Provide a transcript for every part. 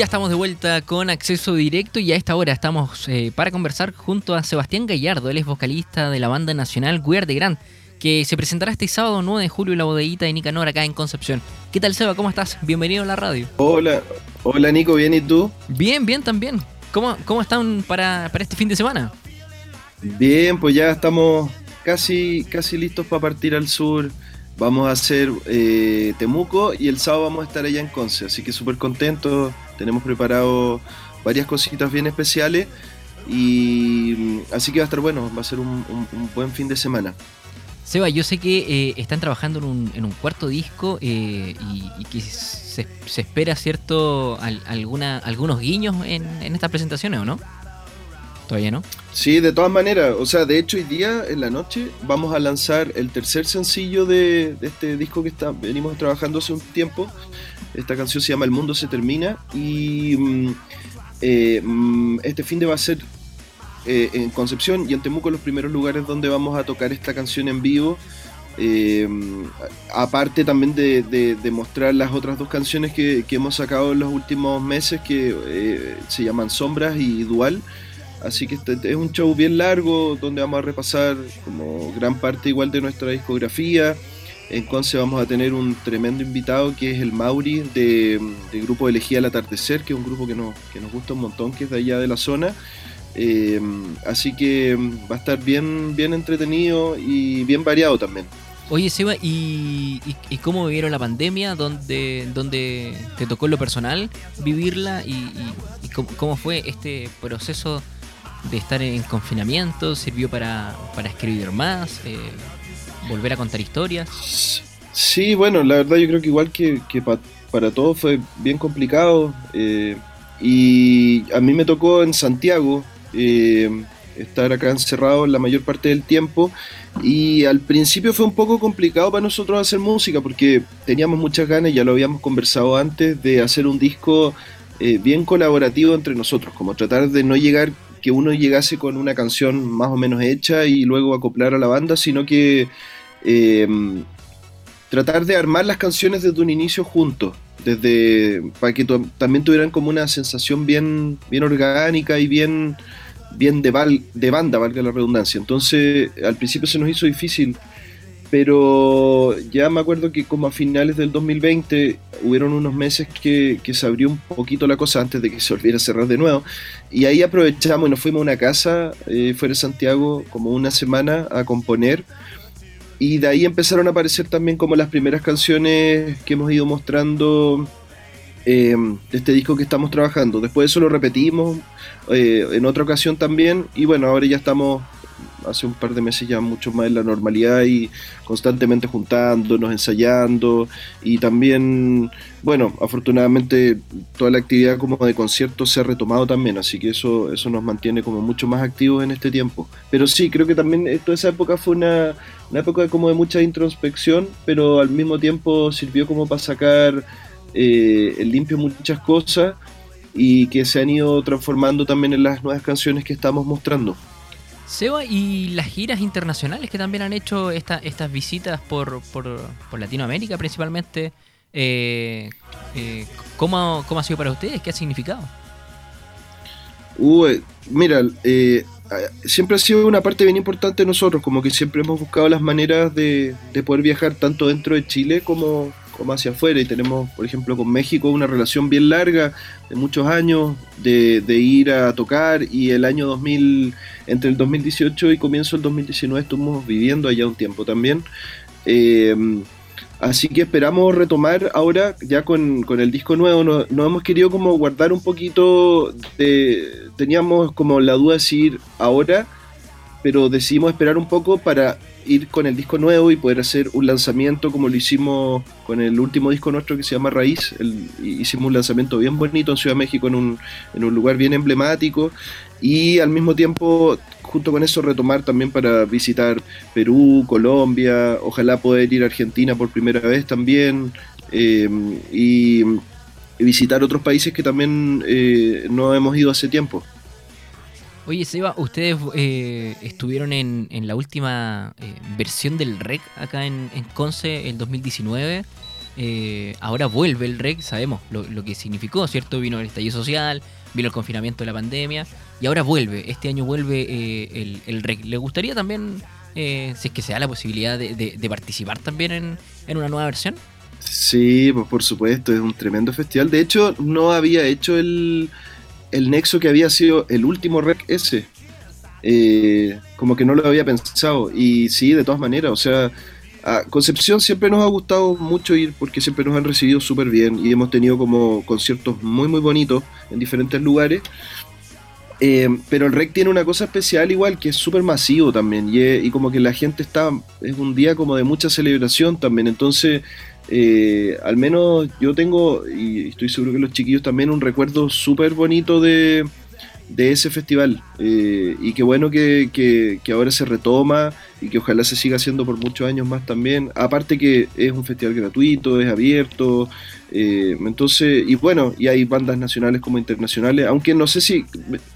Ya estamos de vuelta con acceso directo y a esta hora estamos eh, para conversar junto a Sebastián Gallardo, él es vocalista de la banda nacional Weird de Grand, que se presentará este sábado 9 de julio en la bodeguita de Nicanor acá en Concepción. ¿Qué tal Seba? ¿Cómo estás? Bienvenido a la radio. Hola, hola Nico, ¿bien y tú? Bien, bien también. ¿Cómo, cómo están para, para este fin de semana? Bien, pues ya estamos casi, casi listos para partir al sur. Vamos a hacer eh, Temuco y el sábado vamos a estar allá en Conce, así que súper contentos. Tenemos preparado varias cositas bien especiales y así que va a estar bueno, va a ser un, buen fin de semana. Seba, yo sé que eh, están trabajando en un, en un cuarto disco eh, y, que se, espera, ¿cierto?, alguna, algunos guiños en, en estas presentaciones, ¿o no? ¿Todavía no? Sí, de todas maneras. O sea, de hecho, hoy día, en la noche, vamos a lanzar el tercer sencillo de, este disco que está, venimos trabajando hace un tiempo. Esta canción se llama El Mundo se termina. Y mm, eh, mm, este fin de va a ser eh, en Concepción y en Temuco los primeros lugares donde vamos a tocar esta canción en vivo. Eh, aparte también de, mostrar las otras dos canciones que, que, hemos sacado en los últimos meses que se llaman Sombras y Dual. Así que este es un show bien largo donde vamos a repasar como gran parte igual de nuestra discografía. En Conce vamos a tener un tremendo invitado que es el Mauri de, del grupo Elegía al Atardecer, que es un grupo que nos, que nos gusta un montón, que es de allá de la zona. Eh, así que va a estar bien, bien entretenido y bien variado también. Oye, Seba, ¿y, cómo vivieron la pandemia? ¿Dónde, dónde te tocó lo personal vivirla? ¿Y, cómo, fue este proceso de estar en confinamiento? ¿Sirvió para, escribir más? Eh, ¿Volver a contar historias? Sí, bueno, la verdad yo creo que igual que, para todos fue bien complicado. Eh, y a mí me tocó en Santiago eh, estar acá encerrado la mayor parte del tiempo. Y al principio fue un poco complicado para nosotros hacer música porque teníamos muchas ganas, ya lo habíamos conversado antes, de hacer un disco bien colaborativo entre nosotros, como tratar de no llegar que uno llegase con una canción más o menos hecha y luego acoplar a la banda, sino que em, tratar de armar las canciones desde un inicio juntos, desde para que también tuvieran como una sensación bien, bien orgánica y bien, bien de, de banda, valga la redundancia. Entonces, al principio se nos hizo difícil pero ya me acuerdo que como a finales del 2020 hubieron unos meses que, se abrió un poquito la cosa antes de que se volviera a cerrar de nuevo y ahí aprovechamos y nos fuimos a una casa eh, fuera de Santiago como una semana a componer y de ahí empezaron a aparecer también como las primeras canciones que hemos ido mostrando eh, de este disco que estamos trabajando. Después de eso lo repetimos eh, en otra ocasión también y bueno, ahora ya estamos hace un par de meses ya mucho más en la normalidad y constantemente juntándonos, ensayando y también, bueno, afortunadamente toda la actividad como de concierto se ha retomado también, así que eso, eso nos mantiene como mucho más activos en este tiempo. Pero sí, creo que también toda esa época fue una, una época como de mucha introspección, pero al mismo tiempo sirvió como para sacar eh, el limpio muchas cosas y que se han ido transformando también en las nuevas canciones que estamos mostrando. Seba, y las giras internacionales que también han hecho estas visitas por, Latinoamérica principalmente, eh, eh, ¿cómo, ha sido para ustedes? ¿Qué ha significado? mira, eh, siempre ha sido una parte bien importante de nosotros, como que siempre hemos buscado las maneras de poder viajar tanto dentro de Chile como, como hacia afuera y tenemos, por ejemplo, con México una relación bien larga de muchos años de, ir a tocar y el año 2000, entre el 2018 y comienzo del 2019 estuvimos viviendo allá un tiempo también. Eh, así que esperamos retomar ahora ya con, el disco nuevo. Nos, hemos querido como guardar un poquito de... Teníamos como la duda de si ir ahora, pero decidimos esperar un poco para ir con el disco nuevo y poder hacer un lanzamiento como lo hicimos con el último disco nuestro que se llama Raíz. hicimos un lanzamiento bien bonito en Ciudad de México, en un, en un lugar bien emblemático y al mismo tiempo junto con eso retomar también para visitar Perú, Colombia, ojalá poder ir a Argentina por primera vez también eh, y, visitar otros países que también eh, no hemos ido hace tiempo. Oye, Seba, ustedes eh, estuvieron en, la última eh, versión del REC acá en, Conce, el 2019. eh, ahora vuelve el REC, sabemos lo, que significó, ¿cierto? Vino el estallido social, vino el confinamiento de la pandemia y ahora vuelve, este año vuelve eh, el, REC. ¿Le gustaría también, si es que se da la posibilidad de, participar también en, una nueva versión? Sí, pues por supuesto, es un tremendo festival. De hecho, no había hecho el, el nexo que había sido el último REC ese. como que no lo había pensado. Y sí, de todas maneras, o sea, a Concepción siempre nos ha gustado mucho ir porque siempre nos han recibido súper bien y hemos tenido como conciertos muy muy bonitos en diferentes lugares. Eh, pero el REC tiene una cosa especial igual que es súper masivo también y, como que la gente está, es un día como de mucha celebración también, entonces eh, al menos yo tengo, y estoy seguro que los chiquillos también, un recuerdo súper bonito de, de ese festival. Eh, y qué bueno que, que, ahora se retoma y que ojalá se siga haciendo por muchos años más también. Aparte que es un festival gratuito, es abierto. Eh, entonces, y bueno, y hay bandas nacionales como internacionales, aunque no sé si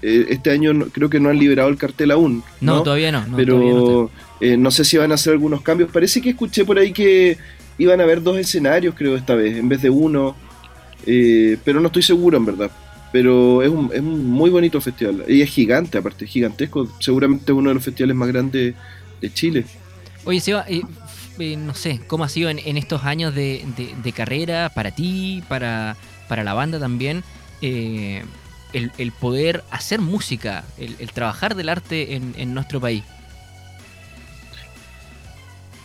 eh, este año creo que no han liberado el cartel aún. No, todavía no. pero no, sé si van a hacer algunos cambios. Parece que escuché por ahí que iban a haber dos escenarios, creo, esta vez, en vez de uno. pero no estoy seguro, en verdad pero es un, es un muy bonito festival. Y es gigante, aparte, gigantesco. Seguramente uno de los festivales más grandes de Chile. Oye, Seba, eh, eh, no sé, ¿cómo ha sido en, estos años de, carrera para ti, para, para la banda también? Eh, el, poder hacer música, el, trabajar del arte en, en nuestro país.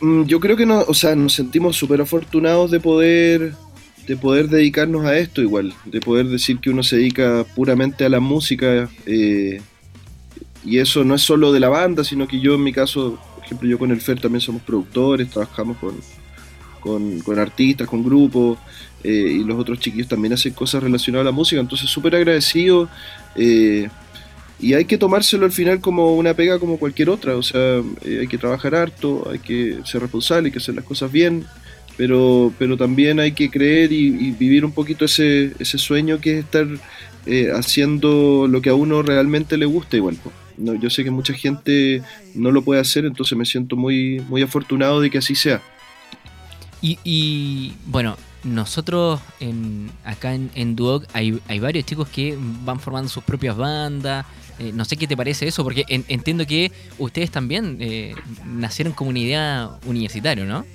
Mm, yo creo que no, o sea, nos sentimos súper afortunados de poder de poder dedicarnos a esto igual, de poder decir que uno se dedica puramente a la música eh, y eso no es solo de la banda, sino que yo en mi caso, por ejemplo, yo con el FER también somos productores, trabajamos con, con, artistas, con grupos eh, y los otros chiquillos también hacen cosas relacionadas a la música, entonces súper agradecido eh, y hay que tomárselo al final como una pega como cualquier otra, o sea, hay que trabajar harto, hay que ser responsable, hay que hacer las cosas bien pero, pero también hay que creer y, vivir un poquito ese, ese sueño que es estar eh, haciendo lo que a uno realmente le gusta igual. No, yo sé que mucha gente no lo puede hacer, entonces me siento muy, muy afortunado de que así sea. Y, bueno, nosotros en, acá en, en Duoc hay, varios chicos que van formando sus propias bandas. Eh, no sé qué te parece eso, porque entiendo que ustedes también eh, nacieron como una idea universitaria, ¿no?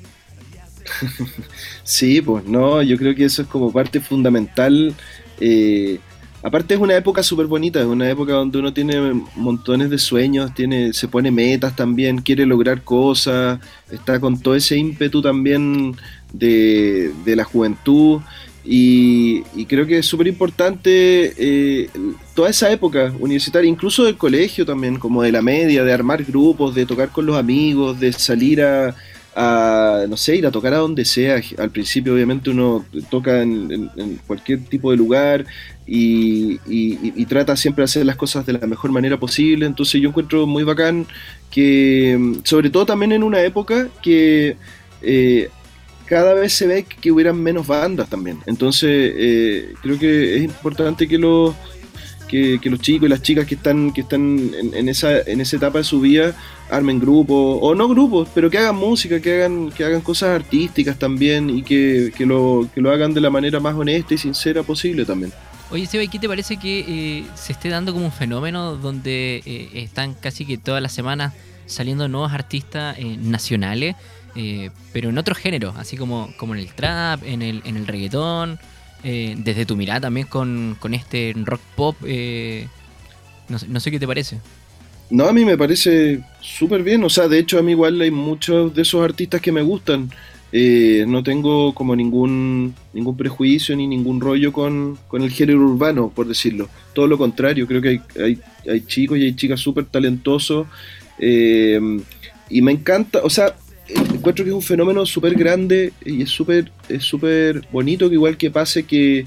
sí, pues no, yo creo que eso es como parte fundamental. Eh, aparte es una época súper bonita, es una época donde uno tiene montones de sueños, tiene, se pone metas también, quiere lograr cosas, está con todo ese ímpetu también de, la juventud. Y, creo que es súper importante eh, toda esa época universitaria, incluso del colegio también, como de la media, de armar grupos, de tocar con los amigos, de salir a, a, no sé, ir a tocar a donde sea. Al principio obviamente uno toca en, cualquier tipo de lugar y, trata siempre de hacer las cosas de la mejor manera posible. Entonces yo encuentro muy bacán que, sobre todo también en una época que... Eh, cada vez se ve que hubieran menos bandas también. Entonces, eh, creo que es importante que los, que, los chicos y las chicas que están, que están en, esa, en esa etapa de su vida armen grupos, o no grupos, pero que hagan música, que hagan, que hagan cosas artísticas también y que, lo, que lo hagan de la manera más honesta y sincera posible también. Oye, Seba, ¿qué te parece que eh, se esté dando como un fenómeno donde eh, están casi que todas las semanas saliendo nuevos artistas eh, pero en otros géneros, así como, como en el trap, en el, en el reggaetón? Eh, desde tu mirada también con, este rock pop. Eh, no, sé qué te parece. No, a mí me parece súper bien. O sea, de hecho, a mí igual hay muchos de esos artistas que me gustan. Eh, no tengo como ningún, ningún prejuicio ni ningún rollo con, el género urbano, por decirlo. Todo lo contrario, creo que hay, hay, hay chicos y hay chicas súper talentosos. y me encanta, o sea, encuentro que es un fenómeno súper grande y es súper es súper bonito que igual que pase que,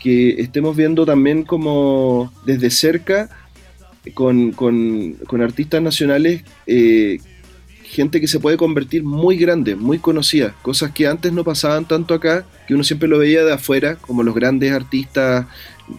que estemos viendo también como desde cerca con, artistas nacionales eh, gente que se puede convertir muy grande, muy conocida, cosas que antes no pasaban tanto acá, que uno siempre lo veía de afuera, como los grandes artistas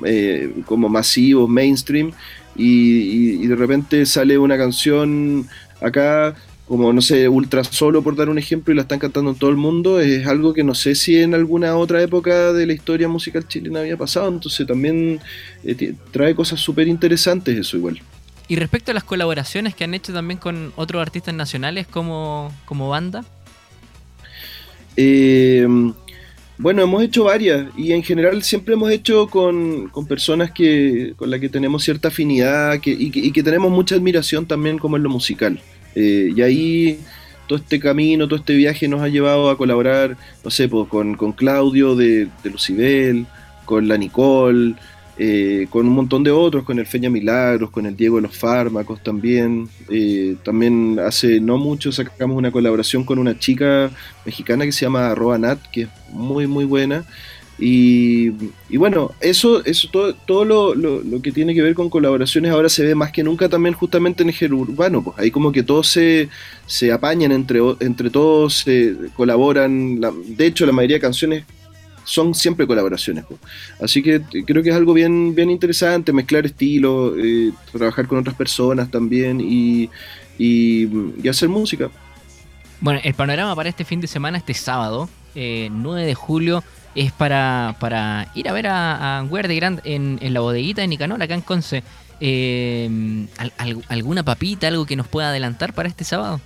eh, como masivos, mainstream, y, y de repente sale una canción acá como no sé, Ultra Solo por dar un ejemplo y la están cantando en todo el mundo, es algo que no sé si en alguna otra época de la historia musical chilena había pasado, entonces también eh, trae cosas súper interesantes eso igual. Y respecto a las colaboraciones que han hecho también con otros artistas nacionales como, como banda. Eh, bueno, hemos hecho varias y en general siempre hemos hecho con, personas que, con las que tenemos cierta afinidad que, y, que, tenemos mucha admiración también como en lo musical. Eh, y ahí todo este camino, todo este viaje nos ha llevado a colaborar, no sé, pues, con, Claudio de, Lucibel, con la Nicole, eh, con un montón de otros, con el Feña Milagros, con el Diego de los Fármacos también. Eh, también hace no mucho sacamos una colaboración con una chica mexicana que se llama Arroba Nat, que es muy, muy buena. Y, bueno, eso, eso todo, todo lo, lo, que tiene que ver con colaboraciones ahora se ve más que nunca también justamente en el urbano. Pues ahí como que todos se, se apañan entre, entre todos, se colaboran. de hecho, la mayoría de canciones son siempre colaboraciones. Pues. Así que creo que es algo bien, bien interesante, mezclar estilos, eh, trabajar con otras personas también y, y, hacer música. Bueno, el panorama para este fin de semana, este sábado, 9 eh, de julio, es para, para ir a ver a, a de Grand en, en, la bodeguita de Nicanor, acá en Conce. Eh, ¿Alguna papita, algo que nos pueda adelantar para este sábado?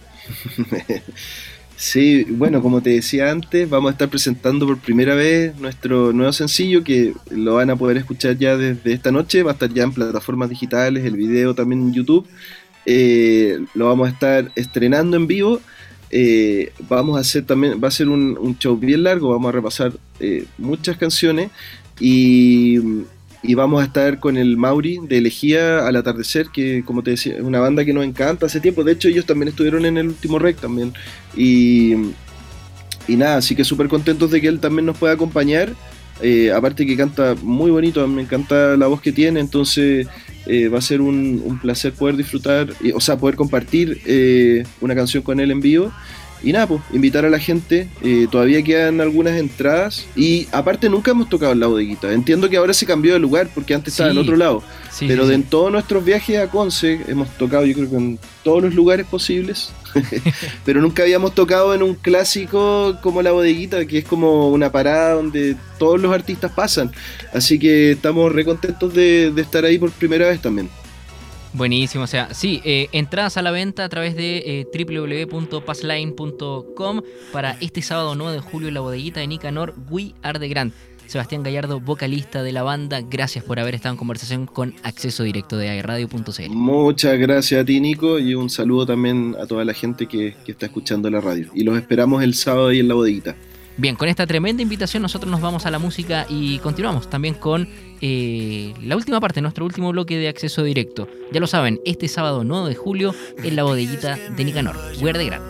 Sí, bueno, como te decía antes, vamos a estar presentando por primera vez nuestro nuevo sencillo que lo van a poder escuchar ya desde esta noche, va a estar ya en plataformas digitales, el video también en YouTube. Eh, lo vamos a estar estrenando en vivo eh, vamos a hacer también, va a ser un, show bien largo, vamos a repasar eh, muchas canciones y, vamos a estar con el Mauri de Elegía al atardecer, que como te decía, es una banda que nos encanta hace tiempo, de hecho ellos también estuvieron en el último rec también y, y nada, así que súper contentos de que él también nos pueda acompañar. Eh, aparte que canta muy bonito, me encanta la voz que tiene, entonces eh, va a ser un, placer poder disfrutar, o sea, poder compartir eh, una canción con él en vivo. Y nada, pues, invitar a la gente. Eh, todavía quedan algunas entradas. Y aparte, nunca hemos tocado en la bodeguita. Entiendo que ahora se cambió de lugar porque antes estaba en otro lado. pero de en todos nuestros viajes a Conce hemos tocado, yo creo que en todos los lugares posibles. pero nunca habíamos tocado en un clásico como la bodeguita, que es como una parada donde todos los artistas pasan. Así que estamos re contentos de estar ahí por primera vez también. Buenísimo, o sea, sí, eh, entradas a la venta a través de eh, www.passline.com para este sábado 9 de julio en la bodeguita de Nicanor, We Are the Grand. Sebastián Gallardo, vocalista de la banda, gracias por haber estado en conversación con Acceso Directo de airradio.cl. Muchas gracias a ti, Nico, y un saludo también a toda la gente que, que está escuchando la radio. Y los esperamos el sábado ahí en la bodeguita. Bien, con esta tremenda invitación nosotros nos vamos a la música y continuamos también con eh, la última parte, nuestro último bloque de acceso directo. Ya lo saben, este sábado 9 de julio en la bodeguita de Nicanor, Guerra de Gran.